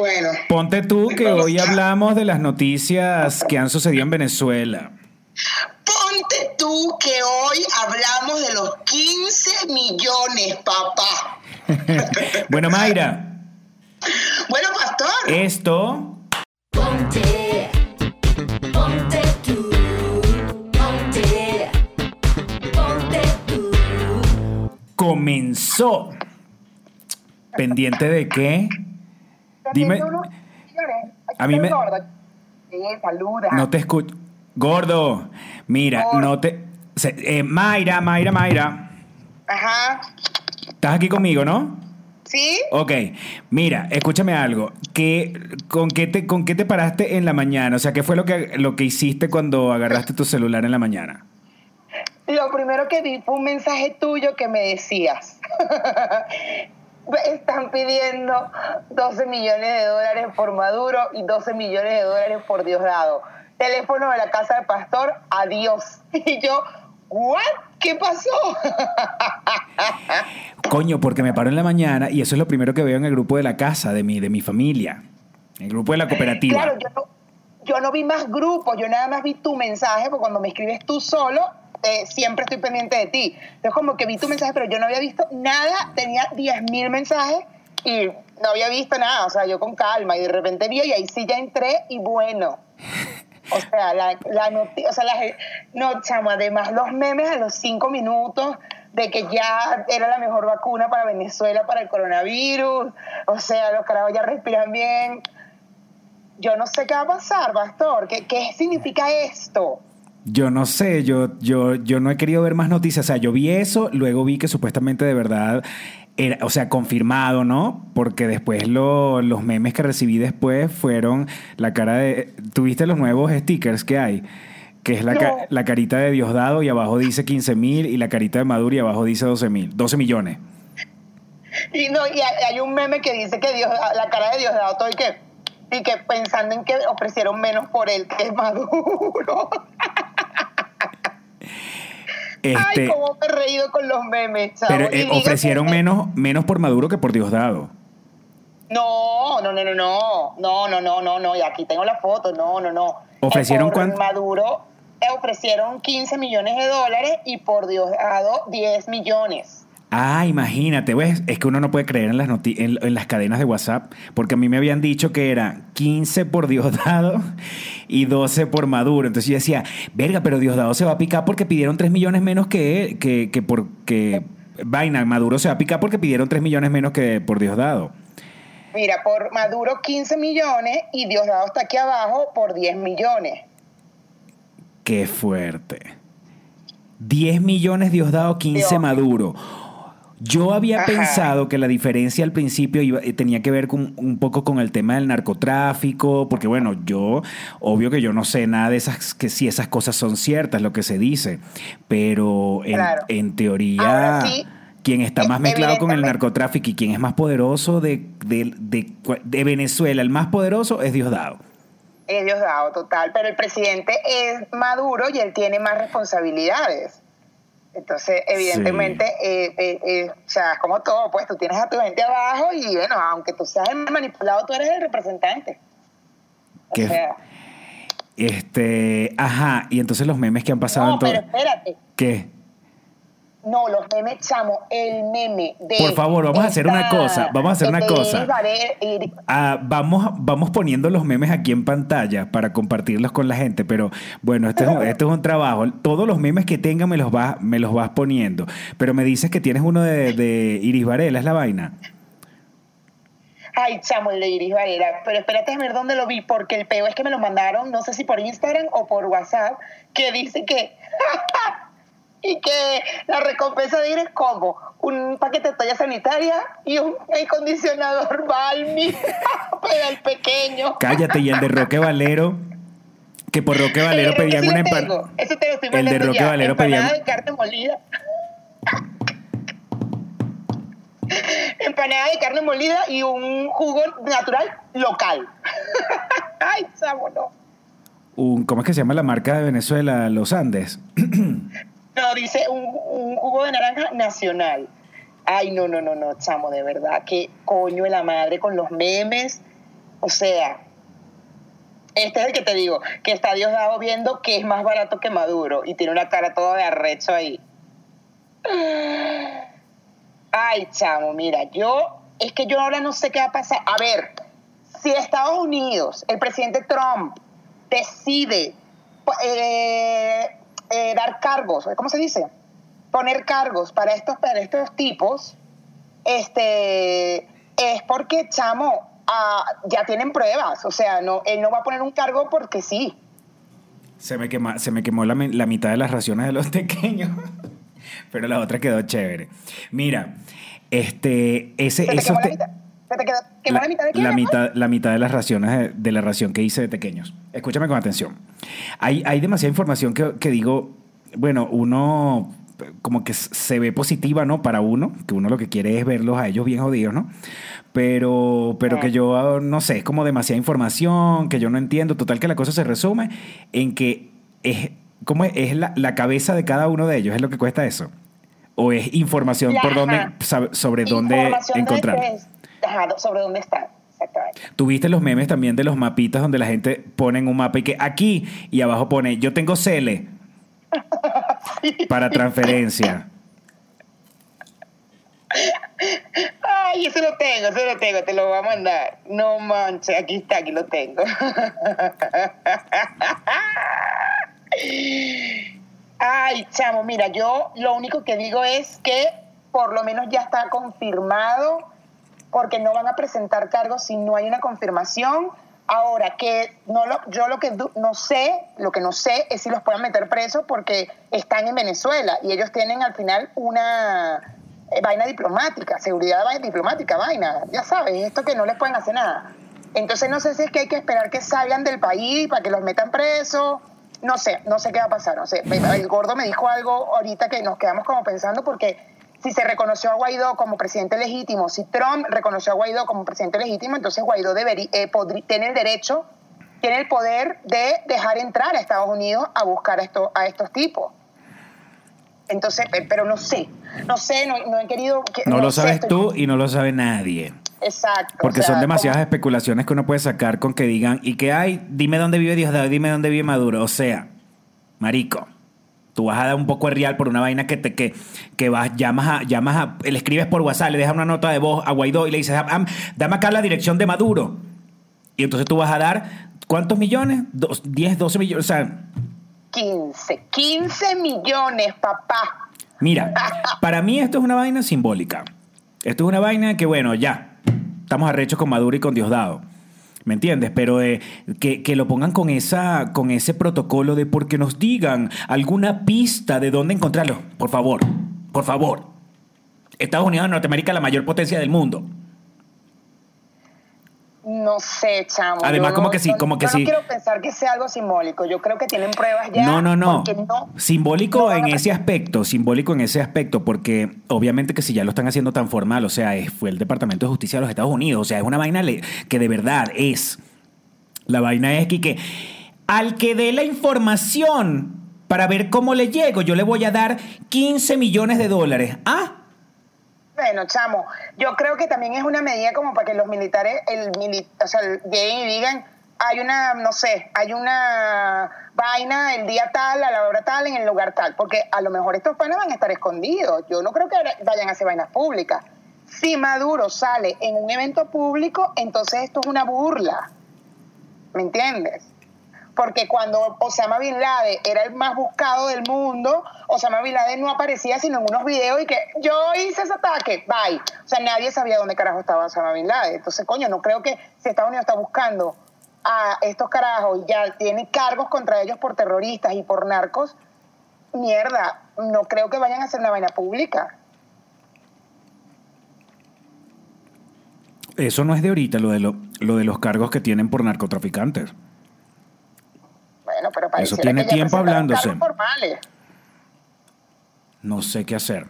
Bueno. Ponte tú que hoy hablamos de las noticias que han sucedido en Venezuela. Ponte tú que hoy hablamos de los 15 millones, papá. bueno, Mayra. Bueno, pastor. Esto. Ponte, ponte tú, ponte, ponte tú. Comenzó. ¿Pendiente de qué? Dime. A mí me. No te escucho. Gordo, mira, no te. se- eh, Mayra, Mayra, Mayra. Ajá. ¿Estás aquí conmigo, no? ¿Sí? Ok, mira, escúchame algo. ¿Qué, con, qué te, ¿Con qué te paraste en la mañana? O sea, ¿qué fue lo que, lo que hiciste cuando agarraste tu celular en la mañana? Lo primero que vi fue un mensaje tuyo que me decías. Están pidiendo 12 millones de dólares por Maduro y 12 millones de dólares por Diosdado. Teléfono de la casa de pastor, adiós. Y yo, ¿what? ¿Qué pasó? Coño, porque me paro en la mañana y eso es lo primero que veo en el grupo de la casa, de mi, de mi familia. El grupo de la cooperativa. Claro, yo no, yo no vi más grupos, yo nada más vi tu mensaje, porque cuando me escribes tú solo, eh, siempre estoy pendiente de ti. Entonces como que vi tu mensaje, pero yo no había visto nada, tenía 10 mil mensajes y no había visto nada, o sea, yo con calma y de repente vi y ahí sí ya entré y bueno. O sea, la, la noti- o sea, la no, chamo, además los memes a los cinco minutos de que ya era la mejor vacuna para Venezuela para el coronavirus, o sea, los carajos ya respiran bien. Yo no sé qué va a pasar, Pastor, ¿qué, qué significa esto? Yo no sé, yo, yo, yo no he querido ver más noticias. O sea, yo vi eso, luego vi que supuestamente de verdad era, o sea, confirmado, ¿no? Porque después lo- los memes que recibí después fueron la cara de. ¿Tuviste los nuevos stickers que hay? Que es la, ca- la carita de Diosdado y abajo dice 15 mil y la carita de Maduro y abajo dice 12 mil, 12 millones. Y no, y hay, un meme que dice que Dios, la cara de Dios dado todo y que, y que pensando en que ofrecieron menos por él que es Maduro. Este, Ay, cómo me he reído con los memes, chavo. pero eh, ofrecieron que- menos, menos por Maduro que por Diosdado. No, no, no, no, no, no, no, no, no, no, y aquí tengo la foto, no, no, no. ¿Ofrecieron por cuánto? Maduro eh, ofrecieron 15 millones de dólares y por Diosdado 10 millones. Ah, imagínate, ¿ves? Es que uno no puede creer en las, noti- en, en las cadenas de WhatsApp, porque a mí me habían dicho que era 15 por Diosdado y 12 por Maduro. Entonces yo decía, verga, pero Diosdado se va a picar porque pidieron 3 millones menos que él, que, que por que vaina, Maduro se va a picar porque pidieron 3 millones menos que por Diosdado. Mira, por Maduro 15 millones y Diosdado está aquí abajo por 10 millones. Qué fuerte. 10 millones Diosdado, 15 Dios. Maduro. Yo había Ajá. pensado que la diferencia al principio iba- eh, tenía que ver con, un poco con el tema del narcotráfico, porque bueno, yo, obvio que yo no sé nada de esas, que si esas cosas son ciertas, lo que se dice, pero en, Claro. en teoría, sí, quien está es- más mezclado con el narcotráfico y quien es más poderoso de, de- de- de Venezuela, el más poderoso es Diosdado. Es Diosdado, total. Pero el presidente es Maduro y él tiene más responsabilidades. Entonces, evidentemente, eh, eh, eh, o sea, es como todo, pues tú tienes a tu gente abajo y bueno, aunque tú seas el manipulado, tú eres el representante. O Qué- sea, Este, ajá, y entonces los memes que han pasado no, en todo. pero espérate. ¿Qué? No, los memes, chamo, el meme de... Por favor, vamos a hacer una cosa, vamos a hacer una cosa. Ah, vamos, vamos poniendo los memes aquí en pantalla para compartirlos con la gente, pero bueno, este es un, este es un trabajo. Todos los memes que tengan me los vas, me los vas poniendo. Pero me dices que tienes uno de, de Iris Varela, es la vaina. Ay, chamo, el de Iris Varela. Pero espérate a ver dónde lo vi, porque el peo es que me lo mandaron, no sé si por Instagram o por WhatsApp, que dice que. y que la recompensa de Iris es como un paquete de toalla sanitaria y un acondicionador Balmi para el pequeño. Cállate, y el de Roque Valero, que por Roque Valero pedían una empanada. El de Roque. Valero Empanada pedían- de carne molida. Empanada de carne molida y un jugo natural local. Ay, no. Un, ¿Cómo es que se llama la marca de Venezuela? Los Andes. No, dice un, jugo de naranja nacional. Ay, no, no, no, no, chamo, de verdad. Qué coño de la madre con los memes. O sea, este es el que te digo, que está Diosdado viendo que es más barato que Maduro y tiene una cara toda de arrecho ahí. Ay, chamo, mira, yo, es que yo ahora no sé qué va a pasar. A ver, si Estados Unidos, el presidente Trump, decide eh, eh, dar cargos, ¿cómo se dice? Poner cargos para estos, para estos tipos, este, es porque, chamo, ah, ya tienen pruebas. O sea, no, él no va a poner un cargo porque sí. Se me, quema- se me quemó la, mi- la mitad de las raciones de los pequeños, pero la otra quedó chévere. Mira, este, ese, ¿Se te esos quemó la te- mitad? ¿Se te quedó, quemó la, mitad de qué? la mitad, la mitad de las raciones de, la ración que hice de pequeños. Escúchame con atención. Hay, hay demasiada información que, que digo, bueno, uno como que se ve positiva, ¿no? Para uno, que uno lo que quiere es verlos a ellos bien jodidos, ¿no? Pero, pero que yo, no sé, es como demasiada información, que yo no entiendo. Total que la cosa se resume en que es, ¿cómo es? Es la, la cabeza de cada uno de ellos, es lo que cuesta eso. O es información por dónde, sobre dónde encontrar. Ajá, sobre dónde están. Exactamente. Tuviste los memes también de los mapitas donde la gente pone un mapa y que aquí y abajo pone yo tengo Cele para transferencia. Ay, ese lo tengo, ese lo tengo, te lo voy a mandar. No manches, aquí está, aquí lo tengo. Ay, chamo, mira, yo lo único que digo es que por lo menos ya está confirmado, porque no van a presentar cargos si no hay una confirmación. Ahora, que no lo, yo lo que no sé, lo que no sé es si los pueden meter presos porque están en Venezuela y ellos tienen al final una eh, vaina diplomática, seguridad vaina diplomática, vaina, ya sabes, esto que no les pueden hacer nada. Entonces no sé si es que hay que esperar que salgan del país para que los metan presos, no sé, no sé qué va a pasar, no sé. El gordo me dijo algo ahorita que nos quedamos como pensando porque si se reconoció a Guaidó como presidente legítimo, si Trump reconoció a Guaidó como presidente legítimo, entonces Guaidó debería, eh, tiene el derecho, tiene el poder de dejar entrar a Estados Unidos a buscar a, esto- a estos tipos. Entonces, eh, pero no sé, no sé, no, no he querido... que- No lo sé, sabes estoy- tú y no lo sabe nadie. Exacto. Porque o sea, son demasiadas como- especulaciones que uno puede sacar con que digan, y que hay, dime dónde vive Diosdado, dime dónde vive Maduro. O sea, marico, tú vas a dar un poco de real por una vaina que te que, que vas, llamas a, llamas a, le escribes por WhatsApp, le dejas una nota de voz a Guaidó y le dices, "Ah, dame acá la dirección de Maduro. Y entonces tú vas a dar, ¿cuántos millones? Dos, 10, 12 millones. O sea, 15, 15 millones, papá. Mira, para mí esto es una vaina simbólica. Esto es una vaina que, bueno, ya, estamos arrechos con Maduro y con Diosdado. ¿Me entiendes? Pero eh, que, que lo pongan con, esa, con ese protocolo de porque nos digan alguna pista de dónde encontrarlo. Por favor, por favor. Estados Unidos de Norteamérica, la mayor potencia del mundo. No sé, chamo. Además, yo como no- que sí, como que yo sí. no quiero pensar que sea algo simbólico. Yo creo que tienen pruebas ya. no, no, no. no- Simbólico no en ese aspecto, simbólico en ese aspecto, porque obviamente que si ya lo están haciendo tan formal, o sea, fue el Departamento de Justicia de los Estados Unidos, o sea, es una vaina que de verdad es. La vaina es que, que al que dé la información para ver cómo le llego, yo le voy a dar 15 millones de dólares. Ah, Bueno, chamo, yo creo que también es una medida como para que los militares, el o sea, lleguen y digan, hay una, no sé, hay una vaina el día tal, a la hora tal, en el lugar tal, porque a lo mejor estos panas van a estar escondidos. Yo no creo que vayan a hacer vainas públicas. Si Maduro sale en un evento público, entonces esto es una burla. ¿Me entiendes? Porque cuando Osama Bin Laden era el más buscado del mundo, Osama Bin Laden no aparecía sino en unos videos y que yo hice ese ataque, bye. O sea, nadie sabía dónde carajo estaba Osama Bin Laden. Entonces, coño, no creo que si Estados Unidos está buscando a estos carajos y ya tiene cargos contra ellos por terroristas y por narcos, mierda, no creo que vayan a hacer una vaina pública. eso no es de ahorita, lo de, lo, lo de los cargos que tienen por narcotraficantes. Bueno, pero pareciera tiene que tiempo hablándose. No sé qué hacer.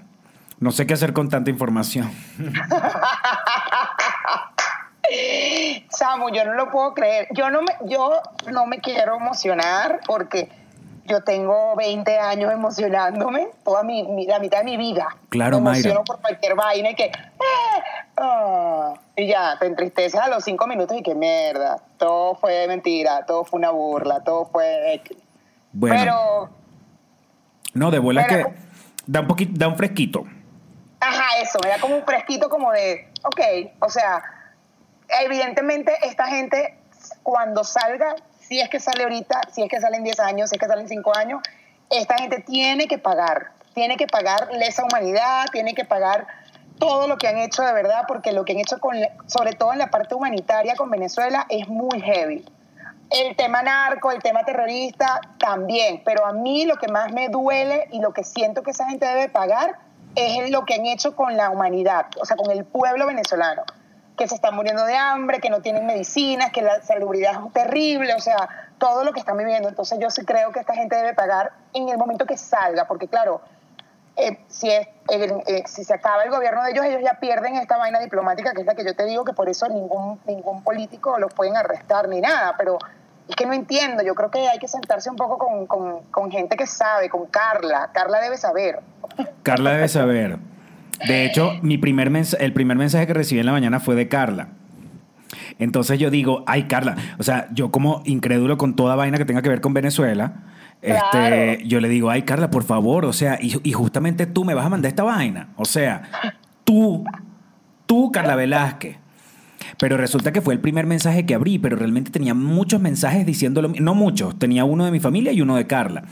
No sé qué hacer con tanta información. Samu, yo no lo puedo creer. Yo no me, yo no me quiero emocionar porque yo tengo 20 años emocionándome, toda mi, mi- la mitad de mi vida. Claro, me emociono Mayra. por cualquier vaina y que. No. Y ya, te entristeces a los cinco minutos y qué mierda. Todo fue mentira, todo fue una burla, todo fue... Bueno, Pero, no, de bola que pero- da un poquito, da un fresquito. ajá, eso, me da como un fresquito como de, ok, o sea, evidentemente esta gente cuando salga, si es que sale ahorita, si es que sale en 10 años, si es que sale en 5 años, esta gente tiene que pagar, tiene que pagar lesa humanidad, tiene que pagar todo lo que han hecho de verdad, porque lo que han hecho, con, sobre todo en la parte humanitaria con Venezuela, es muy heavy. El tema narco, el tema terrorista, también. Pero a mí lo que más me duele y lo que siento que esa gente debe pagar es lo que han hecho con la humanidad, o sea, con el pueblo venezolano, que se están muriendo de hambre, que no tienen medicinas, que la salubridad es terrible, o sea, todo lo que están viviendo. Entonces yo sí creo que esta gente debe pagar en el momento que salga, porque claro, eh, si, es, eh, eh, si se acaba el gobierno de ellos, ellos ya pierden esta vaina diplomática, que es la que yo te digo, que por eso ningún, ningún político los pueden arrestar ni nada, pero es que no entiendo, yo creo que hay que sentarse un poco con, con, gente que sabe, con Carla, Carla debe saber. Carla debe saber. De hecho, mi primer el primer mensaje que recibí en la mañana fue de Carla. Entonces yo digo, ay Carla, o sea, yo como incrédulo con toda vaina que tenga que ver con Venezuela, Este, yo le digo, ay Carla, por favor, o sea, y, y justamente tú me vas a mandar esta vaina. O sea, tú, tú, Carla Velázquez. Pero resulta que fue el primer mensaje que abrí, pero realmente tenía muchos mensajes diciéndolo, no muchos, tenía uno de mi familia y uno de Carla.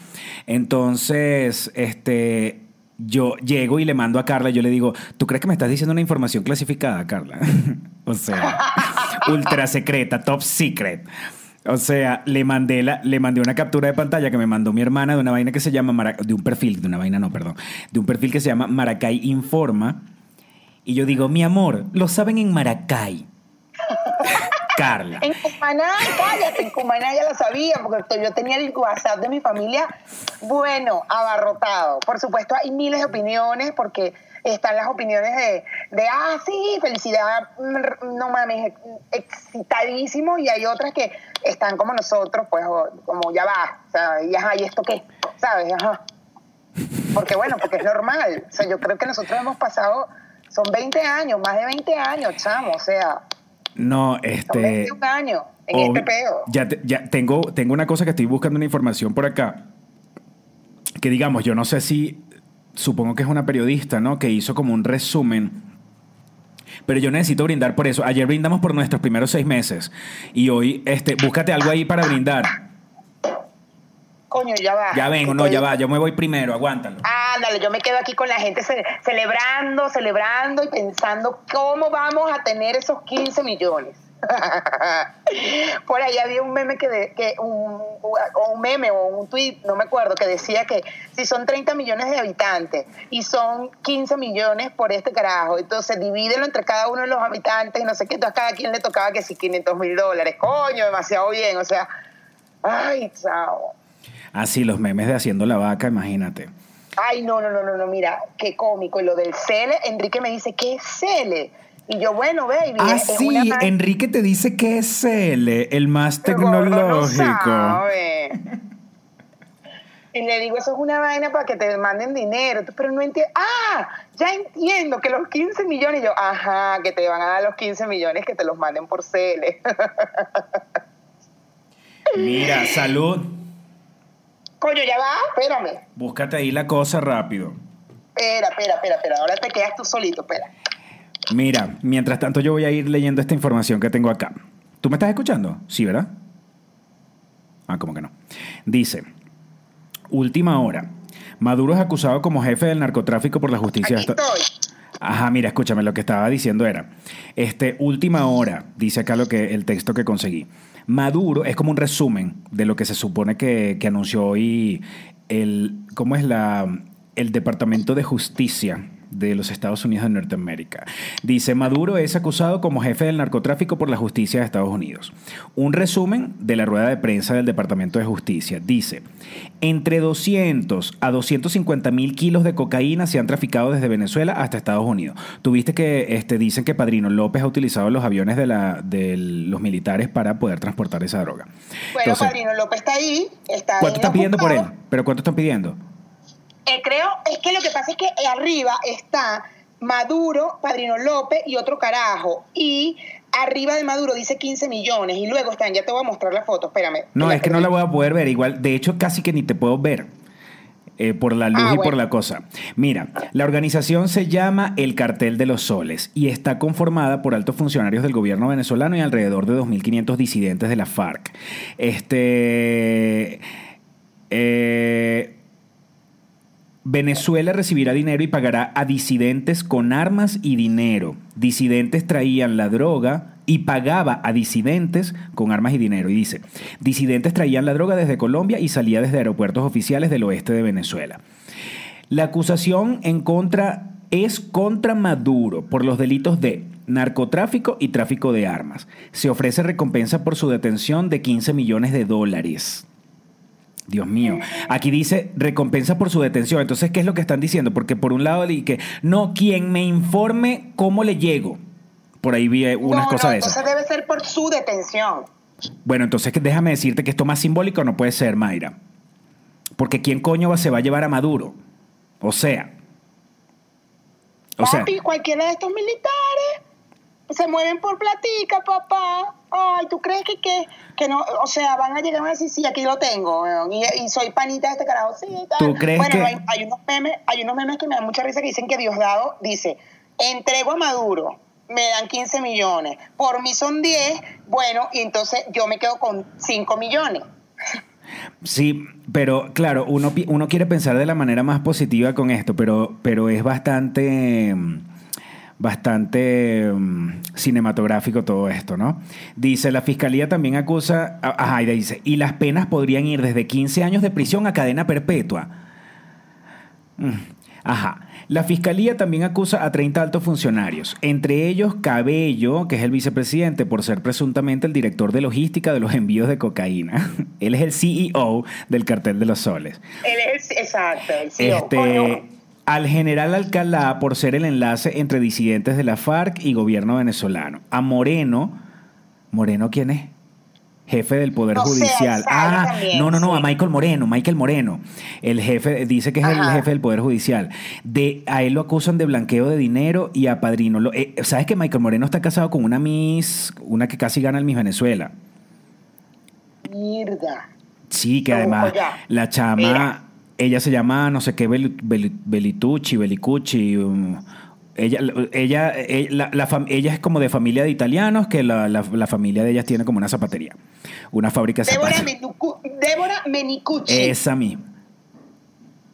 Entonces, este, yo llego y le mando a Carla, yo le digo, ¿tú crees que me estás diciendo una información clasificada, Carla? o sea, ultra secreta, top secret. O sea, le mandé, la, le mandé una captura de pantalla que me mandó mi hermana de una vaina que se llama, Mara- de un perfil, de una vaina no, perdón, de un perfil que se llama Maracay Informa. Y yo digo, mi amor, lo saben en Maracay. Carla. En Cumaná, cállate, en Cumaná ya lo sabía, porque yo tenía el WhatsApp de mi familia, bueno, abarrotado. Por supuesto, hay miles de opiniones, porque están las opiniones de, de ah, sí, felicidad, mm, no mames, excitadísimo, y hay otras que están como nosotros, pues, como ya va, o sea, y ajá, ¿y esto qué? ¿Sabes? Ajá. Porque bueno, porque es normal. O sea, yo creo que nosotros hemos pasado, son 20 años, más de 20 años, chamo, o sea, No, son este. 21 años en este pedo. Ya, te- ya tengo, tengo una cosa que estoy buscando una información por acá. Que digamos, yo no sé si. Supongo que es una periodista, ¿no? Que hizo como un resumen. Pero yo necesito brindar por eso. Ayer brindamos por nuestros primeros seis meses. Y hoy, este, búscate algo ahí para brindar. Coño, ya va. Ya vengo, no, ya va. Yo me voy primero, aguántalo. Ándale, yo me quedo aquí con la gente ce- celebrando, celebrando y pensando cómo vamos a tener esos 15 millones. Por ahí había un meme que, de- que un, o un meme o un tweet, no me acuerdo, que decía que si son 30 millones de habitantes y son 15 millones por este carajo, entonces divídelo entre cada uno de los habitantes y no sé qué, entonces cada quien le tocaba que si 500 mil dólares, coño, demasiado bien, o sea, ay, chao. Así, los memes de haciendo la vaca, imagínate. Ay, no, no, no, no, no, mira, qué cómico. Y lo del Cele, Enrique me dice, ¿qué es Cele? Y yo, bueno, baby, Ah, sí, una Enrique te dice que es él, el más no tecnológico. Y le digo, eso es una vaina para que te manden dinero. Pero no entiendo. Ah, ya entiendo que los 15 millones. Y yo, ajá, que te van a dar los 15 millones que te los manden por Cele. Mira, salud. Coño, ya va, espérame. Búscate ahí la cosa rápido. Espera, espera, espera, espera. Ahora te quedas tú solito, espera. Mira, mientras tanto yo voy a ir leyendo esta información que tengo acá. ¿Tú me estás escuchando? Sí, ¿verdad? Ah, como que no. Dice, última hora. Maduro es acusado como jefe del narcotráfico por la justicia de Aquí estoy. Ajá, mira, escúchame, lo que estaba diciendo era, este, última hora, dice acá lo que, el texto que conseguí. Maduro es como un resumen de lo que se supone que, que anunció hoy el, ¿cómo es la, el Departamento de Justicia de los Estados Unidos de Norteamérica. Dice, Maduro es acusado como jefe del narcotráfico por la justicia de Estados Unidos. Un resumen de la rueda de prensa del Departamento de Justicia. Dice, entre 200 a 250 mil kilos de cocaína se han traficado desde Venezuela hasta Estados Unidos. Tuviste que este, dicen que Padrino López ha utilizado los aviones de, la, de los militares para poder transportar esa droga. Bueno, Entonces, Padrino López está ahí. Está ¿Cuánto están pidiendo por él? ¿Pero cuánto están pidiendo? Eh, creo, es que lo que pasa es que arriba está Maduro, Padrino López y otro carajo. Y arriba de Maduro dice 15 millones. Y luego están, ya te voy a mostrar la foto, espérame. No, es que no la voy a poder ver. Igual, de hecho, casi que ni te puedo ver. eh, por la luz Ah, y por la cosa. Mira, la organización se llama El Cartel de los Soles y está conformada por altos funcionarios del gobierno venezolano y alrededor de 2.500 disidentes de la FARC. Este. eh, Venezuela recibirá dinero y pagará a disidentes con armas y dinero. Disidentes traían la droga y pagaba a disidentes con armas y dinero. Y dice, disidentes traían la droga desde Colombia y salía desde aeropuertos oficiales del oeste de Venezuela. La acusación en contra es contra Maduro por los delitos de narcotráfico y tráfico de armas. Se ofrece recompensa por su detención de 15 millones de dólares. Dios mío. Aquí dice recompensa por su detención. Entonces, ¿qué es lo que están diciendo? Porque por un lado, que no, quien me informe cómo le llego. Por ahí vi eh, unas no, cosas no, de esas. entonces debe ser por su detención. Bueno, entonces déjame decirte que esto más simbólico no puede ser, Mayra. Porque ¿quién coño se va a llevar a Maduro? O sea. O sea, Papi, cualquiera de estos militares se mueven por platica, papá. Ay, ¿tú crees que, que, que no? O sea, van a llegar a decir, sí, aquí lo tengo, weón, y, y soy panita de este carajo, sí, tal. ¿Tú crees bueno, que- hay, hay unos memes, hay unos memes que me dan mucha risa que dicen que Diosdado dice, entrego a Maduro, me dan 15 millones, por mí son 10, bueno, y entonces yo me quedo con 5 millones. Sí, pero claro, uno, uno quiere pensar de la manera más positiva con esto, pero, pero es bastante, bastante mm, cinematográfico todo esto, ¿no? Dice, la fiscalía también acusa, ajá, y dice, y las penas podrían ir desde 15 años de prisión a cadena perpetua. Mm, Ajá. La fiscalía también acusa a 30 altos funcionarios, entre ellos Cabello, que es el vicepresidente, por ser presuntamente el director de logística de los envíos de cocaína. Él es el CEO del cartel de los soles. Él es, exacto, el CEO. Este, al general Alcalá por ser el enlace entre disidentes de la FARC y gobierno venezolano. A Moreno, ¿Moreno quién es? Jefe del Poder Judicial. Ah, también, no, no, no, sí. a Michael Moreno, Michael Moreno. El jefe, dice que es el jefe del Poder Judicial. De, a él lo acusan de blanqueo de dinero y a padrino. Lo- eh, ¿Sabes que Michael Moreno está casado con una Miss, una que casi gana el Miss Venezuela? mierda. Sí, que además la chama, Mira. Ella se llama no sé qué Beli- Beli- Belitucci, Belicucci. um, ella, ella, ella, la- la fam- ella es como de familia de italianos, que la, familia de ellas tiene como una zapatería, una fábrica de Débora, zapatos. Débora Menicucci. Esa misma.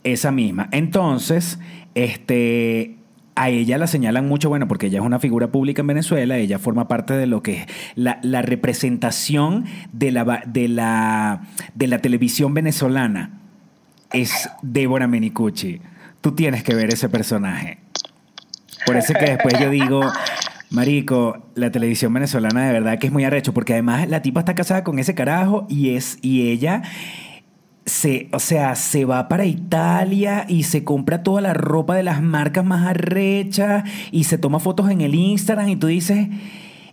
Esa misma. Entonces, este. A ella la señalan mucho, bueno, porque ella es una figura pública en Venezuela, ella forma parte de lo que es la, la representación de la, va- de, la, de la televisión venezolana. Es Débora Menicucci. Tú tienes que ver ese personaje. Por eso es que después yo digo, Marico, la televisión venezolana de verdad que es muy arrecho, porque además la tipa está casada con ese carajo y es, y ella se, o sea, se va para Italia y se compra toda la ropa de las marcas más arrechas y se toma fotos en el Instagram y tú dices,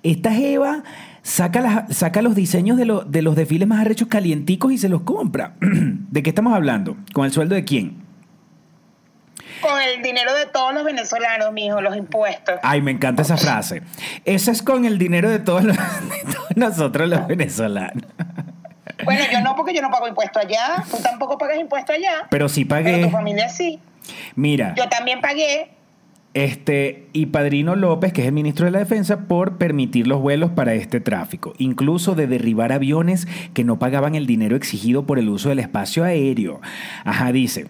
esta Jeva saca, las- saca los diseños de, lo- de los desfiles más arrechos calienticos y se los compra. ¿De qué estamos hablando? ¿Con el sueldo de quién? Con el dinero de todos los venezolanos, mijo, los impuestos. Ay, me encanta esa frase. Eso es con el dinero de todos, los- de todos nosotros los venezolanos. Bueno, yo no, porque yo no pago impuestos allá. Tú tampoco pagas impuestos allá. Pero sí Pero pagué. tu familia sí. Mira, Yo también pagué. Este, y Padrino López, que es el ministro de la Defensa, por permitir los vuelos para este tráfico, incluso de derribar aviones que no pagaban el dinero exigido por el uso del espacio aéreo. Ajá, dice.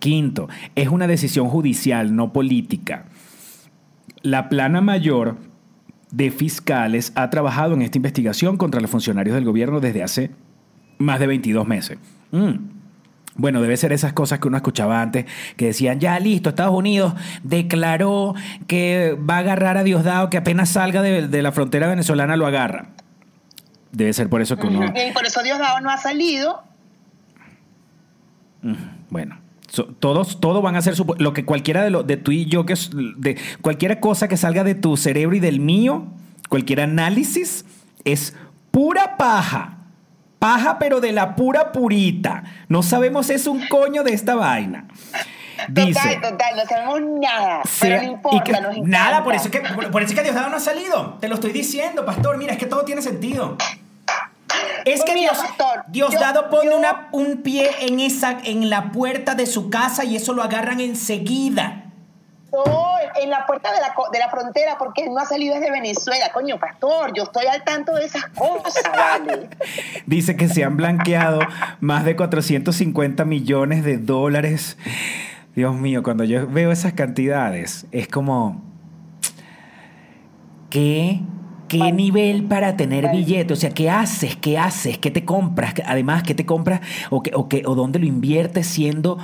Quinto, es una decisión judicial, no política. La plana mayor de fiscales ha trabajado en esta investigación contra los funcionarios del gobierno desde hace más de 22 meses. Mm. Bueno, debe ser esas cosas que uno escuchaba antes, que decían, ya listo, Estados Unidos declaró que va a agarrar a Diosdado, que apenas salga de, de la frontera venezolana lo agarra. Debe ser por eso que uno... Y por eso Diosdado no ha salido. Bueno, so- todos, todos van a hacer supo- lo que cualquiera de, lo, de tú y yo, que es de cualquier cosa que salga de tu cerebro y del mío, cualquier análisis, es pura paja. Paja, pero de la pura purita. No sabemos es un coño de esta vaina. Dice. Total, total, no sabemos nada. sea- pero no importa, y que- nos encanta. nada, por eso, es que, por, eso es que Diosdado no ha salido. Te lo estoy diciendo, pastor. Mira, es que todo tiene sentido. Es Pues que mira, Dios, pastor, Diosdado yo- pone yo- una- un pie en, esa, en la puerta de su casa y eso lo agarran enseguida. No, en la puerta de la, de la frontera, porque él no ha salido desde Venezuela. Coño, pastor, yo estoy al tanto de esas cosas, vale. Dice que se han blanqueado más de 450 millones de dólares. Dios mío, cuando yo veo esas cantidades, es como... ¿Qué? ¿Qué Vale. nivel para tener Vale. billete? O sea, ¿qué haces? ¿Qué haces? ¿Qué te compras? Además, ¿qué te compras? ¿O, qué, o, qué- o dónde lo inviertes siendo...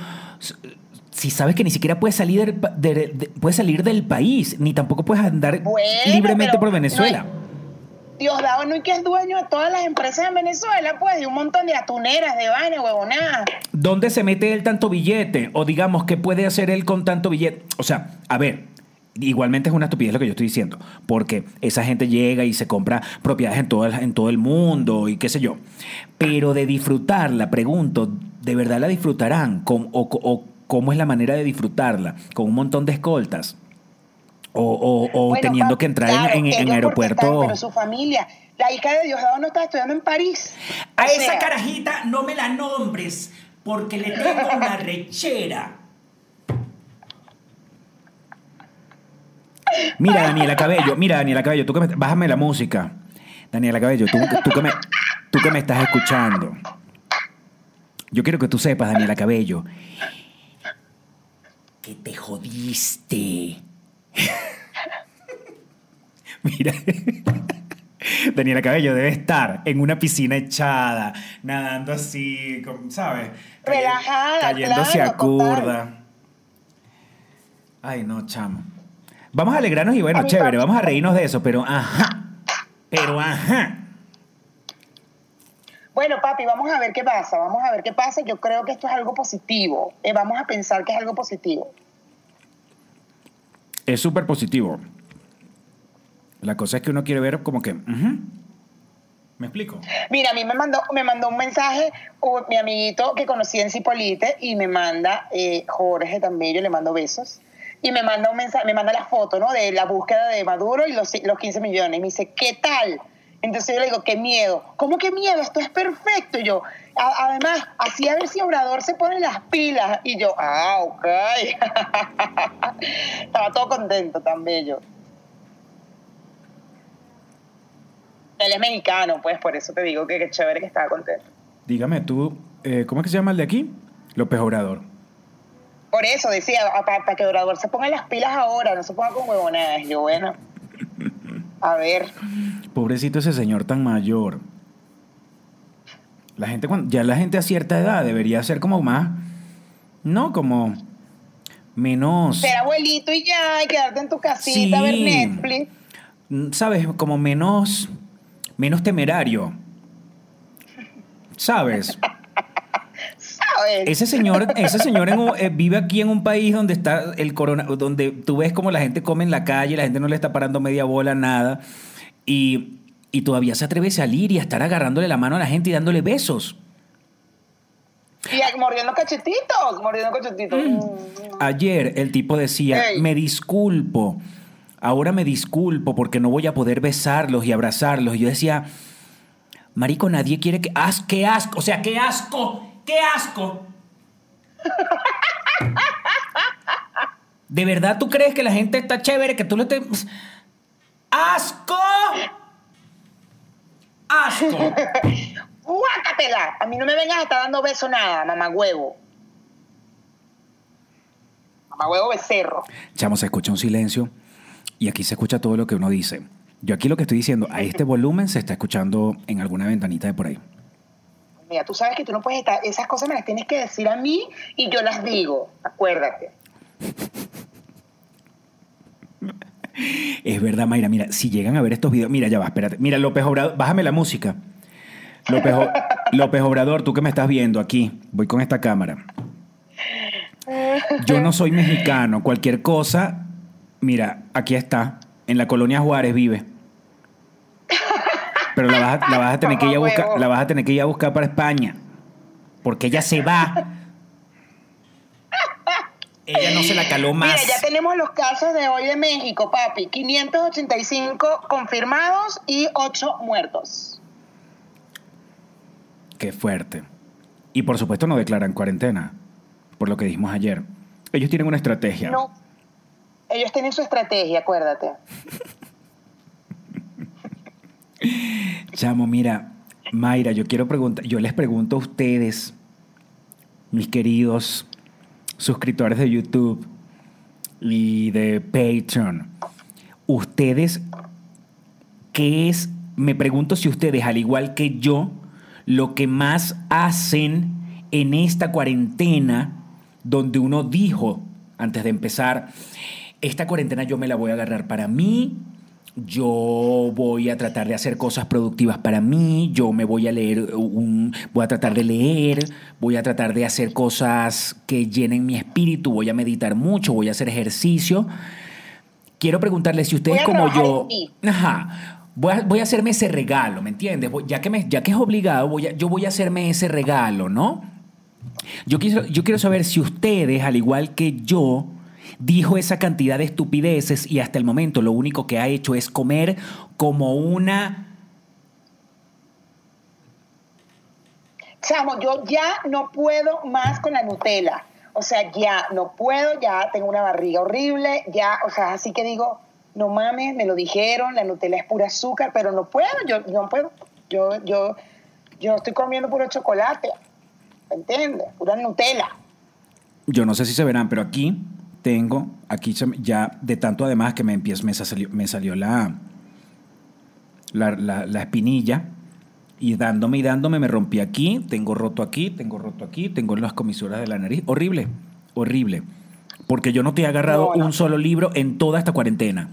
Si sabes que ni siquiera puedes salir del, de- de- puedes salir del país, ni tampoco puedes andar Bueno, libremente por Venezuela. no Diosdado no es que es dueño de todas las empresas en Venezuela, pues, de un montón de atuneras, de vaina, huevonadas. ¿Dónde se mete él tanto billete? O digamos, ¿qué puede hacer él con tanto billete? O sea, a ver, igualmente es una estupidez lo que yo estoy diciendo, porque esa gente llega y se compra propiedades en todo el, en todo el mundo y qué sé yo. Pero de disfrutarla, pregunto, ¿de verdad la disfrutarán? ¿Cómo- o, o cómo es la manera de disfrutarla? ¿Con un montón de escoltas? ¿O, o- o Bueno, teniendo que entrar en- claro, en, en ellos porque aeropuerto? están, pero su familia, la hija de Diosdado no está estudiando en París. A O esa sea, carajita no me la nombres porque le tengo una rechera. Mira, Daniela Cabello, mira, Daniela Cabello, tú que me, bájame la música. Daniela Cabello, tú, tú que me, tú que me estás escuchando. Yo quiero que tú sepas, Daniela Cabello, que te jodiste. Mira. Daniela Cabello debe estar en una piscina echada, nadando así, como, ¿sabes? Relajada, Cayéndose claro, a curda. Ay, no, chamo. Vamos a alegrarnos y bueno, chévere, vamos a reírnos de eso, pero ajá. Pero ajá. Bueno, papi, vamos a ver qué pasa, vamos a ver qué pasa. Yo creo que esto es algo positivo. Eh, vamos a pensar que es algo positivo. Es súper positivo. La cosa es que uno quiere ver como que. ujú. ¿Me explico? Mira, a mí me mandó, me mandó un mensaje uh, mi amiguito que conocí en Cipolite y me manda, eh, Jorge también, yo le mando besos, y me manda un mensaje, me manda la foto, ¿no? De la búsqueda de Maduro y los, los 15 millones. Y me dice, ¿qué tal? Entonces yo le digo, qué miedo. ¿Cómo que miedo? Esto es perfecto. Y yo, a- además, así a ver si Obrador se pone las pilas. Y yo, ah, ok. Estaba todo contento, tan bello. Él es mexicano, pues por eso te digo que qué chévere que estaba contento. Dígame tú, eh, ¿cómo es que se llama el de aquí? López Obrador. Por eso decía, para que Obrador se ponga las pilas ahora, no se ponga con huevonadas. Yo, bueno, a ver. Pobrecito ese señor tan mayor. La gente, cuando, ya la gente a cierta edad debería ser como más, no, como menos, Ser abuelito y ya, y quedarte en tu casita a ver. Netflix. mm, ¿sabes? Como menos, menos temerario. ¿Sabes? ¿Sabes? Ese señor, ese señor en un- eh, vive aquí en un país donde está el corona, donde tú ves como la gente come en la calle, la gente no le está parando media bola, nada, y, y todavía se atreve a salir y a estar agarrándole la mano a la gente y dándole besos. Y mordiendo cachetitos, mordiendo cachetitos. Mm. Ayer el tipo decía, me disculpo, ahora me disculpo porque no voy a poder besarlos y abrazarlos. Y yo decía, marico, nadie quiere que... ¡As, ¡Qué asco! O sea, qué asco, qué asco. ¿De verdad tú crees que la gente está chévere, que tú le estés... ¡Asco! ¡Asco! ¡Guácatela! A mí no me vengas a estar dando beso nada, mamá huevo. Mamá huevo becerro. Chamo, se escucha un silencio y aquí se escucha todo lo que uno dice. Yo aquí lo que estoy diciendo, a este volumen se está escuchando en alguna ventanita de por ahí. Mira, tú sabes que tú no puedes estar, esas cosas me las tienes que decir a mí y yo las digo, acuérdate. Es verdad, Mayra, mira, si llegan a ver estos videos, mira, ya va, espérate. Mira, López Obrador, bájame la música. López, O- López Obrador, tú que me estás viendo aquí, voy con esta cámara. Yo no soy mexicano, cualquier cosa, mira, aquí está, en la colonia Juárez vive. Pero la vas a, la vas a tener que ir a buscar, la vas a tener que ir a buscar para España. Porque ella se va. Ella no se la caló más. Mira, ya tenemos los casos de hoy de México, papi. 585 confirmados y 8 muertos. Qué fuerte. Y por supuesto no declaran cuarentena, por lo que dijimos ayer. Ellos tienen una estrategia. No. Ellos tienen su estrategia, acuérdate. Chamo, mira, Mayra, yo quiero preguntar, yo les pregunto a ustedes, mis queridos suscriptores de YouTube y de Patreon, ustedes, ¿qué es? Me pregunto si ustedes, al igual que yo, lo que más hacen en esta cuarentena, donde uno dijo antes de empezar, esta cuarentena yo me la voy a agarrar para mí, yo voy a tratar de hacer cosas productivas para mí, yo me voy a leer un, voy a tratar de leer, voy a tratar de hacer cosas que llenen mi espíritu, voy a meditar mucho, voy a hacer ejercicio. Quiero preguntarles si ustedes como yo, ajá, voy a, voy a hacerme ese regalo, ¿me entiendes? Voy- Ya que, me, ya que es obligado, voy a, yo voy a hacerme ese regalo, ¿no? Yo quiero, yo quiero saber si ustedes, al igual que yo, dijo esa cantidad de estupideces y hasta el momento lo único que ha hecho es comer como una... Chamo, yo ya no puedo más con la Nutella. O sea, ya no puedo, ya tengo una barriga horrible, ya, o sea, así que digo, no mames, me lo dijeron, la Nutella es pura azúcar, pero no puedo, yo no puedo. Yo, yo, yo estoy comiendo puro chocolate, ¿me entiendes? Pura Nutella. Yo no sé si se verán, pero aquí tengo, aquí ya de tanto además que me, empieza, me, salió, me salió la, la, la- la espinilla y dándome y dándome me rompí aquí, tengo roto aquí, tengo roto aquí, tengo las comisuras de la nariz. Horrible, horrible. Porque yo no te he agarrado No, no. un solo libro en toda esta cuarentena.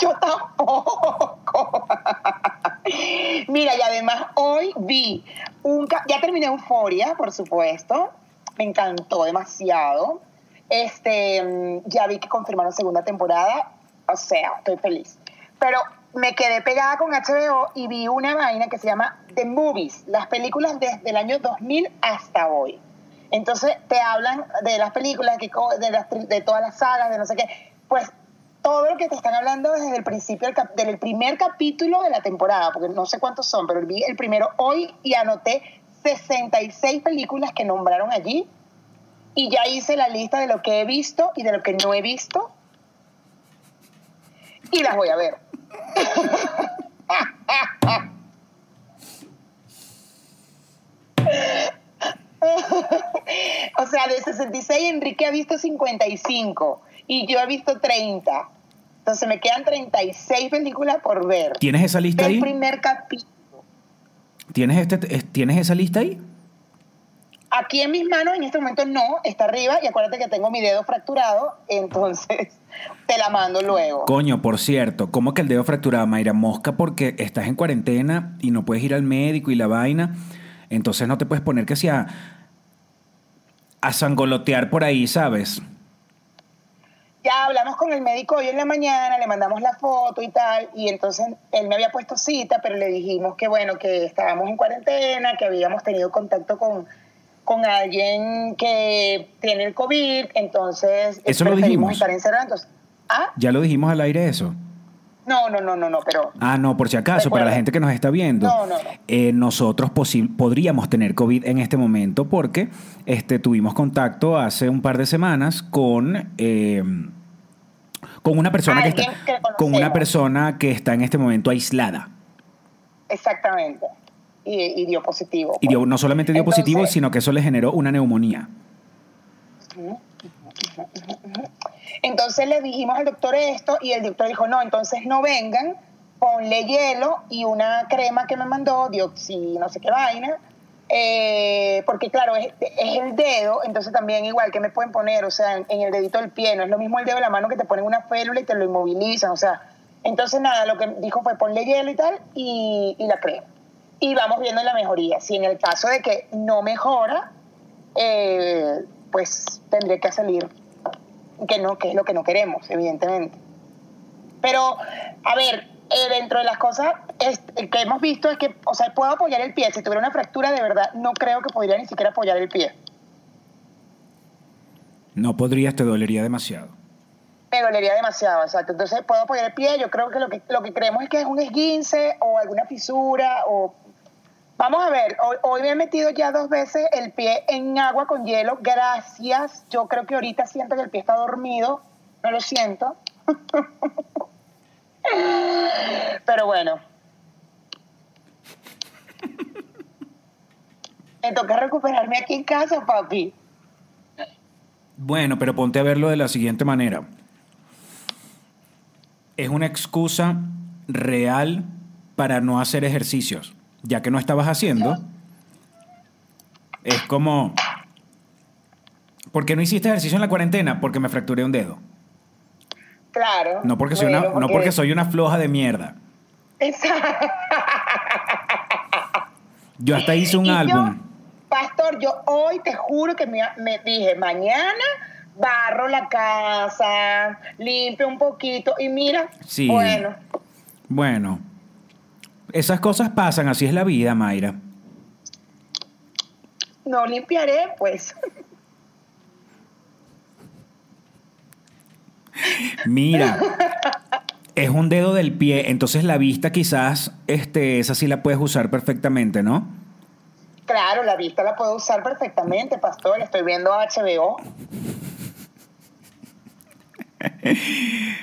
Yo tampoco. Mira, y además hoy vi un... Ya terminé Euforia, por supuesto. Me encantó demasiado. Este, ya vi que confirmaron segunda temporada. O sea, estoy feliz. Pero me quedé pegada con HBO y vi una vaina que se llama The Movies, las películas desde el año 2000 hasta hoy. Entonces te hablan de las películas, de, las de todas las sagas, de no sé qué. Pues todo lo que te están hablando desde el principio, del primer capítulo de la temporada, porque no sé cuántos son, pero vi el primero hoy y anoté 66 películas que nombraron allí. Y ya hice la lista de lo que he visto y de lo que no he visto. Y las voy a ver. O sea, de 66 Enrique ha visto 55 y yo he visto 30. Entonces me quedan 36 películas por ver. ¿Tienes esa lista ahí? primer capítulo. ¿Tienes, este, es- ¿Tienes esa lista ahí? Aquí en mis manos en este momento no, está arriba y acuérdate que tengo mi dedo fracturado, entonces te la mando luego. Coño, por cierto, ¿cómo que el dedo fracturado, Mayra? Mosca porque estás en cuarentena y no puedes ir al médico y la vaina. Entonces no te puedes poner que sea a sangolotear por ahí, ¿sabes? Ya hablamos con el médico hoy en la mañana, le mandamos la foto y tal, y entonces él me había puesto cita, pero le dijimos que bueno, que estábamos en cuarentena, que habíamos tenido contacto con, con alguien que tiene el COVID, entonces Eso lo dijimos. estar encerrados. ¿ah? Ya lo dijimos al aire eso. No, no, no, no, no, pero Ah, no, por si acaso, para la gente que nos está viendo. No, no, no. eh, nosotros podríamos tener COVID en este momento porque este, tuvimos contacto hace un par de semanas con, eh, con una persona que está, que con una persona que está en este momento aislada. exactamente. Y, y dio positivo. Y dio- no solamente dio Entonces- positivo, sino que eso le generó una neumonía. Entonces le dijimos al doctor esto y el doctor dijo, no, entonces no vengan, ponle hielo y una crema que me mandó, dioxi, no sé qué vaina, eh, porque claro, es, es el dedo, entonces también igual que me pueden poner, o sea, en, en el dedito del pie, no es lo mismo el dedo de la mano que te ponen una férula y te lo inmovilizan, o sea, entonces nada, lo que dijo fue ponle hielo y tal y, y la crema. Y vamos viendo la mejoría. Si en el caso de que no mejora, eh, pues tendré que salir que no, que es lo que no queremos, evidentemente. Pero, a ver, eh, dentro de las cosas es- que hemos visto es que, o sea, puedo apoyar el pie. Si tuviera una fractura, de verdad, no creo que podría ni siquiera apoyar el pie. No podrías, te dolería demasiado. me dolería demasiado, exacto. Entonces puedo apoyar el pie, yo creo que lo que, lo que creemos es que es un esguince o alguna fisura o... Vamos a ver, hoy, me he metido ya dos veces el pie en agua con hielo, gracias. Yo creo que ahorita siento que el pie está dormido, no lo siento. Pero bueno. Me toca recuperarme aquí en casa, papi. Bueno, pero ponte a verlo de la siguiente manera. Es una excusa real para no hacer ejercicios, ya que no estabas haciendo. Es como... ¿Por qué no hiciste ejercicio en la cuarentena? Porque me fracturé un dedo. Claro. No porque soy, Bueno, una, no porque soy una floja de mierda. Exacto. Yo hasta hice un Y yo, álbum. pastor, yo hoy te juro que me, me dije, mañana barro la casa, limpio un poquito y mira, Sí. bueno, Bueno, esas cosas pasan, así es la vida, Mayra. no limpiaré, pues. Mira, es un dedo del pie, entonces la vista quizás, este, esa sí la puedes usar perfectamente, ¿no? Claro, la vista la puedo usar perfectamente, pastor. Estoy viendo HBO.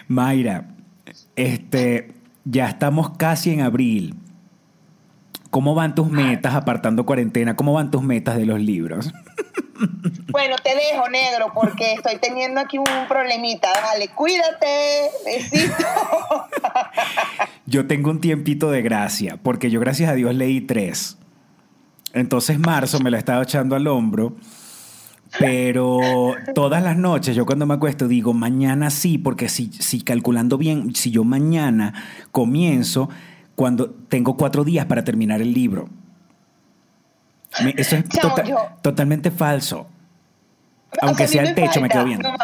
Mayra, este, ya estamos casi en abril. ¿Cómo van tus metas apartando cuarentena? ¿Cómo van tus metas de los libros? Bueno, te dejo, negro, porque estoy teniendo aquí un problemita. Dale, cuídate. Besito. Yo tengo un tiempito de gracia, porque yo gracias a Dios leí tres. Entonces marzo me la estaba echando al hombro, pero todas las noches yo cuando me acuesto digo, mañana sí, porque si, si calculando bien, si yo mañana comienzo, cuando tengo cuatro días para terminar el libro. Me- eso es Chao, tota- totalmente falso. Aunque O sea, sea el me techo, me falta- quedo viendo. no.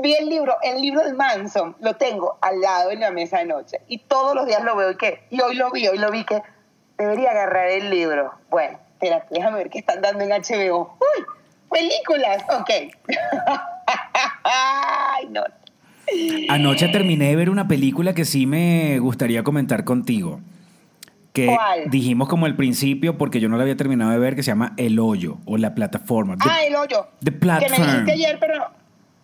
Vi el libro, el libro del Manson, lo tengo al lado en la mesa de noche. Y todos los días lo veo y que, y hoy lo vi, hoy lo vi que debería agarrar el libro. Bueno, espérate, déjame ver qué están dando en HBO. ¡Uy! Películas, ok. Ay, no. Anoche terminé de ver una película que sí me gustaría comentar contigo. Que ¿Cuál? dijimos como al principio, porque yo no la había terminado de ver, que se llama El Hoyo o La Plataforma. The- Ah, el hoyo. The Que me Platform. dijiste ayer, pero,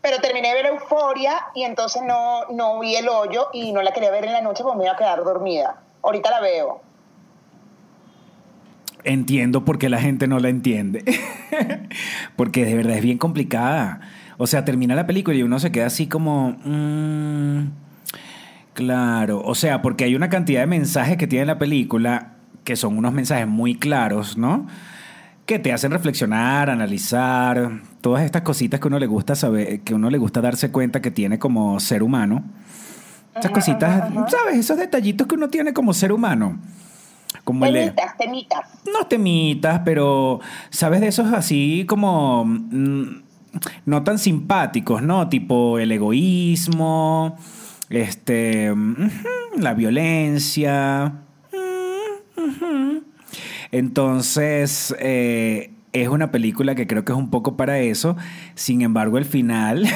pero terminé de ver Euforia y entonces no, no vi el hoyo y no la quería ver en la noche porque me iba a quedar dormida. Ahorita la veo. Entiendo por qué la gente no la entiende. porque de verdad es bien complicada. O sea, termina la película y uno se queda así como... mm, claro. O sea, porque hay una cantidad de mensajes que tiene la película que son unos mensajes muy claros, ¿no? Que te hacen reflexionar, analizar, todas estas cositas que uno le gusta saber, que uno le gusta darse cuenta que tiene como ser humano. Esas cositas, ¿sabes? Esos detallitos que uno tiene como ser humano. Como el Temitas, temitas. no temitas, pero sabes de esos así como mm, no tan simpáticos, ¿no? Tipo el egoísmo, este, la violencia. Entonces, eh, es una película que creo que es un poco para eso. Sin embargo, el final,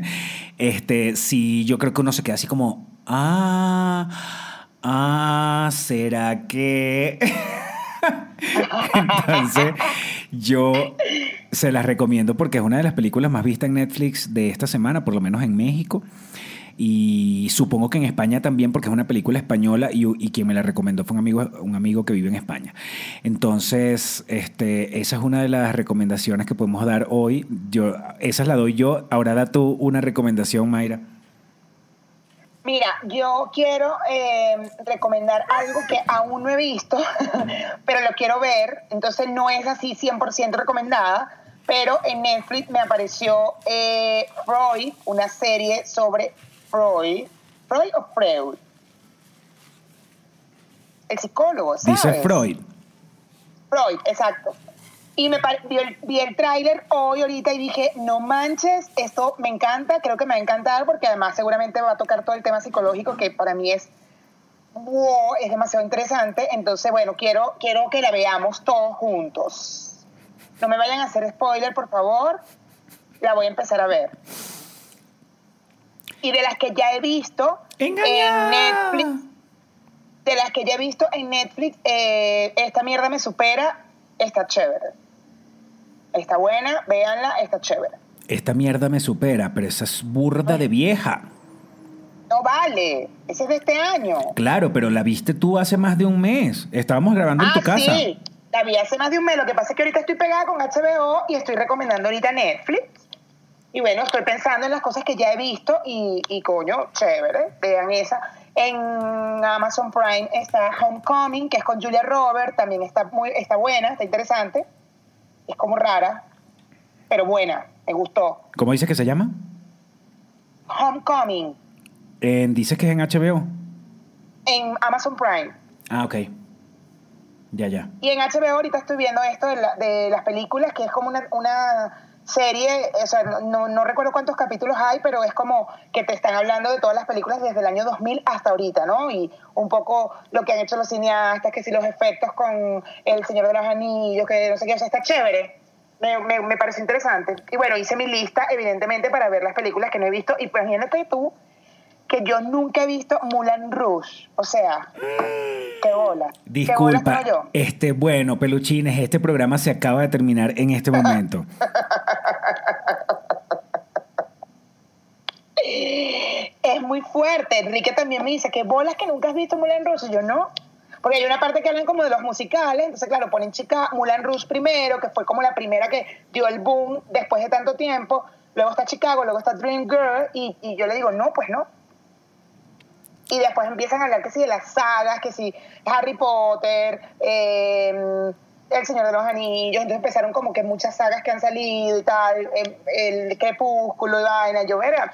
este, sí, yo creo que uno se queda así como, ah, ah, ¿será que? Entonces, yo se las recomiendo porque es una de las películas más vistas en Netflix de esta semana, por lo menos en México. Y supongo que en España también, porque es una película española y, y quien me la recomendó fue un amigo, un amigo que vive en España. Entonces, este, esa es una de las recomendaciones que podemos dar hoy. Yo, esa la doy yo. Ahora da tú una recomendación, Mayra. Mira, yo quiero eh, recomendar algo que aún no he visto, pero lo quiero ver. Entonces no es así 100% recomendada, pero en Netflix me apareció eh, Freud, una serie sobre Freud. ¿Freud o Freud? El psicólogo, ¿sabes? Dice Freud. Freud, exacto. Y me vi el, vi el tráiler hoy ahorita y dije, no manches, esto me encanta, creo que me va a encantar porque además seguramente va a tocar todo el tema psicológico que para mí es, wow, es demasiado interesante. Entonces, bueno, quiero, quiero que la veamos todos juntos. No me vayan a hacer spoiler, por favor. la voy a empezar a ver. Y de las que ya he visto Engañada. en Netflix, de las que ya he visto en Netflix, eh, esta mierda me supera, está chévere. Está buena, véanla, está chévere. Esta mierda me supera, pero esa es burda de vieja. No vale, ese es de este año. Claro, pero la viste tú hace más de un mes. Estábamos grabando en ah, tu casa. sí, la vi hace más de un mes. Lo que pasa es que ahorita estoy pegada con HBO y estoy recomendando ahorita Netflix. Y bueno, estoy pensando en las cosas que ya he visto y, y coño, chévere, vean esa. En Amazon Prime está Homecoming, que es con Julia Roberts, también está, muy, está buena, está interesante. Es como rara, pero buena, me gustó. ¿Cómo dices que se llama? Homecoming, Eh, dices que es en HBO. en Amazon Prime. Ah, ok. Ya, ya. Y en HBO ahorita estoy viendo esto de, la- de las películas, que es como una, una serie, o sea, no- no, recuerdo cuántos capítulos hay, pero es como que te están hablando de todas las películas desde el año 2000 hasta ahorita, ¿no? Y un poco lo que han hecho los cineastas, que si los efectos con El Señor de los Anillos, que no sé qué, o sea, está chévere. Me, me, me pareció interesante. Y bueno, hice mi lista, evidentemente, para ver las películas que no he visto. Y pues imagínate tú que yo nunca he visto Mulan Rouge. O sea, qué bola. Qué bola Disculpa. yo. Este, bueno, peluchines, este programa se acaba de terminar en este momento. es muy fuerte. Enrique también me dice que bolas que nunca has visto Mulan Rouge. Y yo no. Porque hay una parte que hablan como de los musicales. Entonces, claro, ponen chica Mulan Rouge primero, que fue como la primera que dio el boom después de tanto tiempo. Luego está Chicago, luego está Dream Girl. Y, yo le digo, no, pues no. Y después empiezan a hablar que sí de las sagas, que sí Harry Potter, eh, El Señor de los Anillos. Entonces empezaron como que muchas sagas que han salido y tal, el, el Crepúsculo y vaina. Yo, verga,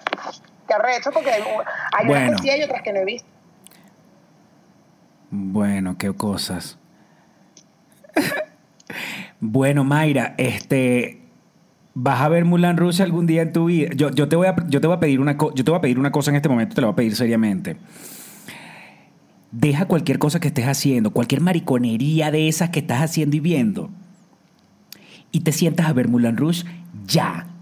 qué arrecho porque hay, unas Bueno. que sí hay otras que no he visto. Bueno, qué cosas. bueno, Mayra, este vas a ver Mulan Rouge algún día en tu vida. Yo, yo te voy a yo te voy a pedir una yo te voy a pedir una cosa en este momento, te la voy a pedir seriamente. Deja cualquier cosa que estés haciendo, cualquier mariconería de esas que estás haciendo y viendo. Y te sientas a ver Mulan Rouge ya.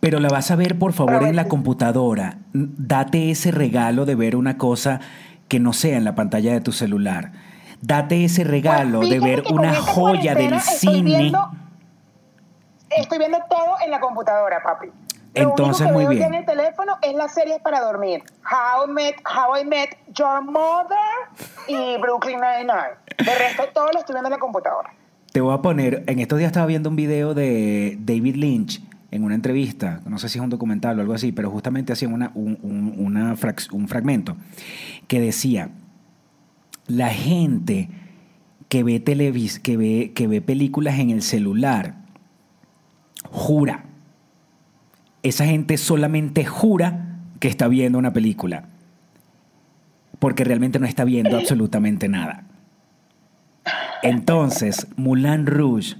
Pero la vas a ver, por favor, en la computadora. Date ese regalo de ver una cosa que no sea en la pantalla de tu celular. Date ese regalo Pues de ver una joya del cine. viendo- estoy viendo todo en la computadora, papi. Lo Entonces, único que muy veo bien. ya en el teléfono es las series para dormir. How, I Met, How I Met Your Mother y Brooklyn Nine-Nine. De resto, todo lo estoy viendo en la computadora. Te voy a poner, en estos días estaba viendo un video de David Lynch en una entrevista, no sé si es un documental o algo así, pero justamente hacían una, un, un- fragmento que decía, la gente que ve, televis que, ve, que ve películas en el celular, jura, esa gente solamente jura que está viendo una película, porque realmente no está viendo absolutamente nada. Entonces, Moulin Rouge.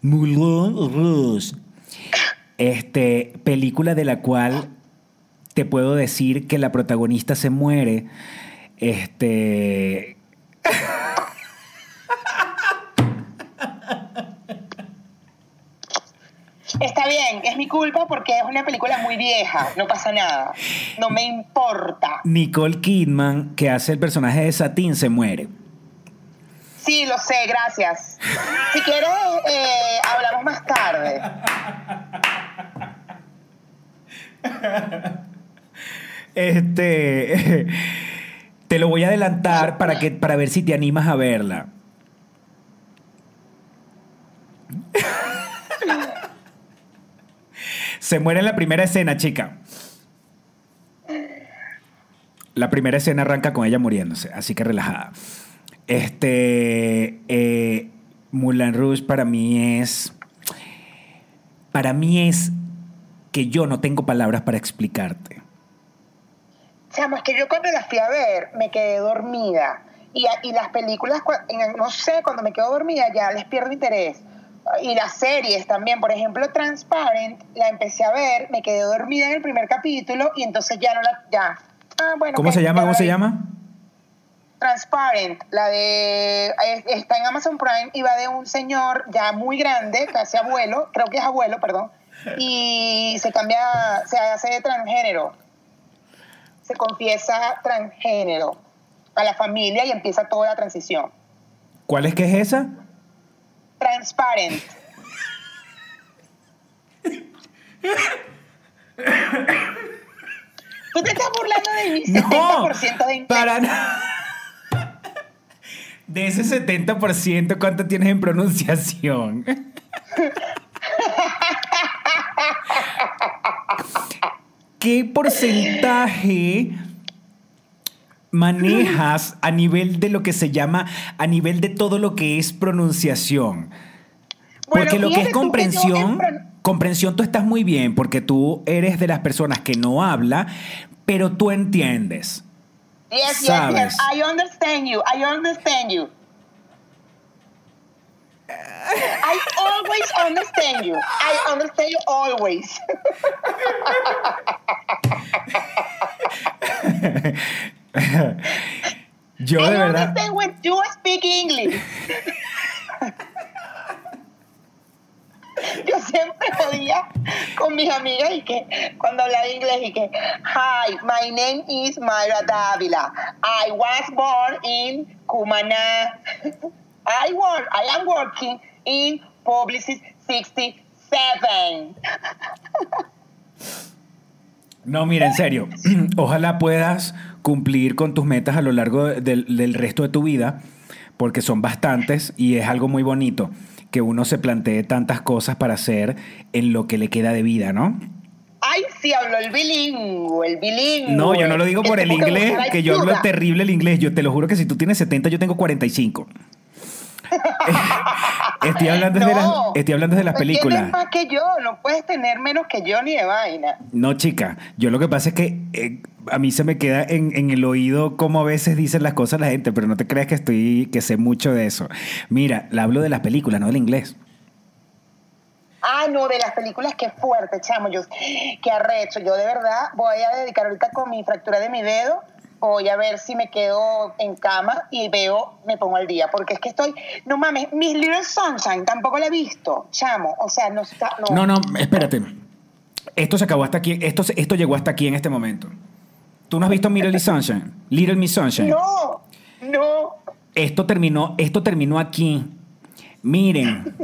Moulin Rouge. Este, película de la cual te puedo decir que la protagonista se muere. Este. Está bien, es mi culpa porque es una película muy vieja. No pasa nada. No me importa. Nicole Kidman, que hace el personaje de Satín, se muere. Sí, lo sé, gracias. Si quieres, eh, hablamos más tarde. Este. Te lo voy a adelantar para, que, para ver si te animas a verla. Se muere en la primera escena, chica. La primera escena arranca con ella muriéndose, así que relajada. Este. eh, Moulin Rouge para mí es. Para mí es que yo no tengo palabras para explicarte. Chamo, es que yo cuando las fui a ver me quedé dormida. Y, y las películas, no sé, cuando me quedo dormida ya les pierdo interés. Y las series también, por ejemplo, Transparent, la empecé a ver, me quedé dormida en el primer capítulo y entonces ya no la. Ya. Ah, bueno, ¿Cómo se llama? ¿Cómo se llama? Transparent, la de eh, está en Amazon Prime y va de un señor ya muy grande, casi abuelo, creo que es abuelo, perdón, y se cambia, se hace de transgénero, se confiesa transgénero a la familia y empieza toda la transición. ¿Cuál es que es esa? Transparent. Tú te estás burlando de mi 70% de inglés. para nada. De ese 70%, ¿cuánto tienes en pronunciación? ¿Qué porcentaje manejas a nivel de lo que se llama, a nivel de todo lo que es pronunciación? Bueno, Porque lo que es que comprensión, en comprensión tú estás muy bien, porque tú eres de las personas que no habla, pero tú entiendes. Yes, yes, Sabes. yes. I understand you. I understand you. I always understand you. I understand you always. Yo I de verdad. understand when you speak English. Yo siempre jodía con mis amigas y que cuando hablaba inglés y que Hi, my name is Mayra Dávila. I was born in Cumaná. I work, I am working in Publicis 67. No, mira, en serio. Ojalá puedas cumplir con tus metas a lo largo del, del resto de tu vida, porque son bastantes y es algo muy bonito que uno se plantee tantas cosas para hacer en lo que le queda de vida, ¿no? Ay, sí, hablo el bilingüe, el bilingüe. No, yo no lo digo por el tengo que inglés, que yo hablo terrible el inglés. Yo te lo juro que si tú tienes 70, yo tengo 45. estoy, hablando de las, No, estoy hablando de las pues películas. Tienes más que yo, no puedes tener menos que yo ni de vaina. No, chica, yo lo que pasa es que eh, a mí se me queda en, en el oído cómo a veces dicen las cosas la gente, pero no te creas que estoy, que sé mucho de eso. Mira, le hablo de las películas, no del inglés. Ah, no, de las películas, qué fuerte, chamo. Yo, qué arrecho. Yo de verdad voy a dedicar ahorita con mi fractura de mi dedo. Voy a ver si me quedo en cama y veo, me pongo al día. Porque es que estoy, no mames, Miss Little Sunshine tampoco la he visto, chamo. O sea, no está, no. No, no, espérate. Esto se acabó hasta aquí, esto, esto llegó hasta aquí en este momento. ¿Tú no has visto Little Miss Sunshine? Little Miss Sunshine. No, no. Esto terminó, esto terminó aquí. Miren,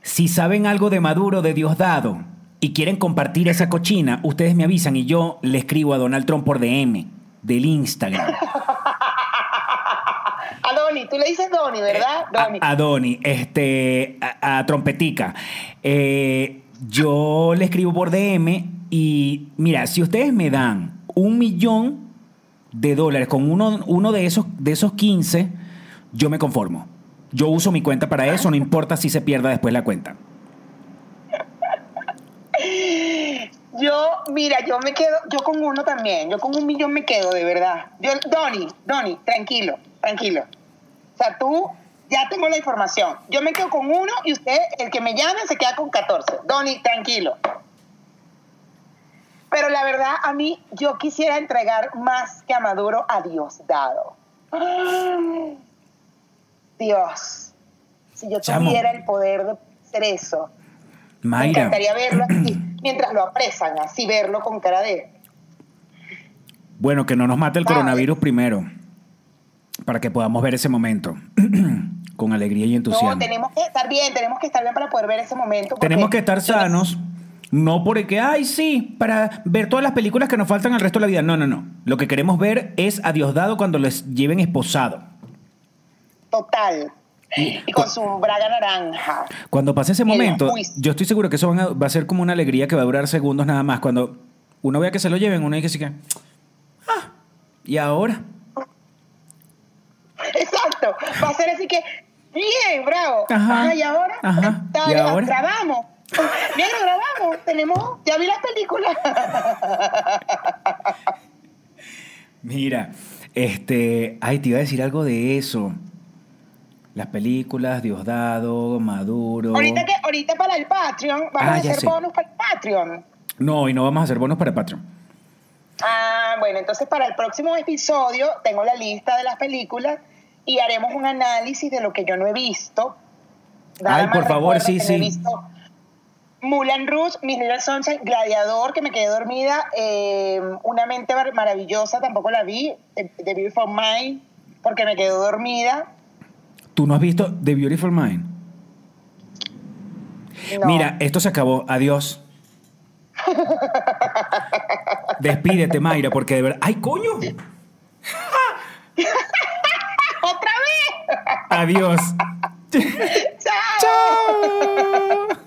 si saben algo de Maduro, de Diosdado, y quieren compartir esa cochina, ustedes me avisan y yo le escribo a Donald Trump por DM del Instagram. A Donny, tú le dices Donny, ¿verdad? Donny. A, a Donny, este, a, a Trompetica. Eh, yo le escribo por DM y mira, si ustedes me dan un millón de dólares con uno, uno de, esos, de esos 15, yo me conformo. Yo uso mi cuenta para eso, no importa si se pierda después la cuenta. Yo, mira, yo me quedo, yo con uno también, yo con un millón me quedo, de verdad. Yo, Donny, Donny, tranquilo, tranquilo. O sea, tú, ya tengo la información. Yo me quedo con uno y usted, el que me llame, se queda con 14. Donny, tranquilo. Pero la verdad, a mí, yo quisiera entregar más que a Maduro a Diosdado. Dios, si yo Chamo. tuviera el poder de hacer eso, me encantaría verlo así, mientras lo apresan, así verlo con cara de... bueno, que no nos mate el ¿Sabes? coronavirus primero, para que podamos ver ese momento con alegría y entusiasmo. No, tenemos que estar bien, tenemos que estar bien para poder ver ese momento. Tenemos que estar sanos, no porque, ay, sí, para ver todas las películas que nos faltan al resto de la vida. No, no, no. Lo que queremos ver es a Diosdado cuando les lleven esposado. Total. Y- Y con su braga naranja. Cuando pase ese momento, yo estoy seguro que eso van a- va a ser como una alegría que va a durar segundos nada más. Cuando uno vea que se lo lleven, uno dice así que, ah, ¿y ahora? Exacto. Va a ser así que, bien, bravo. Ajá. y ahora, Ajá. ¿Y ahora? grabamos. Bien, lo grabamos. Tenemos, ya vi las películas. Mira, este, ay, te iba a decir algo de eso. Las películas, Diosdado, Maduro. ahorita que, ahorita para el Patreon, vamos Ah, a hacer sé. bonus para el Patreon. No, y no vamos a hacer bonos para Patreon. Ah, bueno, entonces para el próximo episodio tengo la lista de las películas y haremos un análisis de lo que yo no he visto. Nada Ay, por favor, sí, he sí. visto Moulin Rouge, Miss Little Sunshine, Gladiador, que me quedé dormida, eh, Una mente mar- maravillosa, tampoco la vi, The, The Beautiful Mind, porque me quedé dormida. ¿Tú no has visto The Beautiful Mind? Mira, esto se acabó. Adiós. Despídete, Mayra, porque de verdad. ¡Ay, coño! ¡Otra vez! Adiós. ¡Chao! ¡Chao!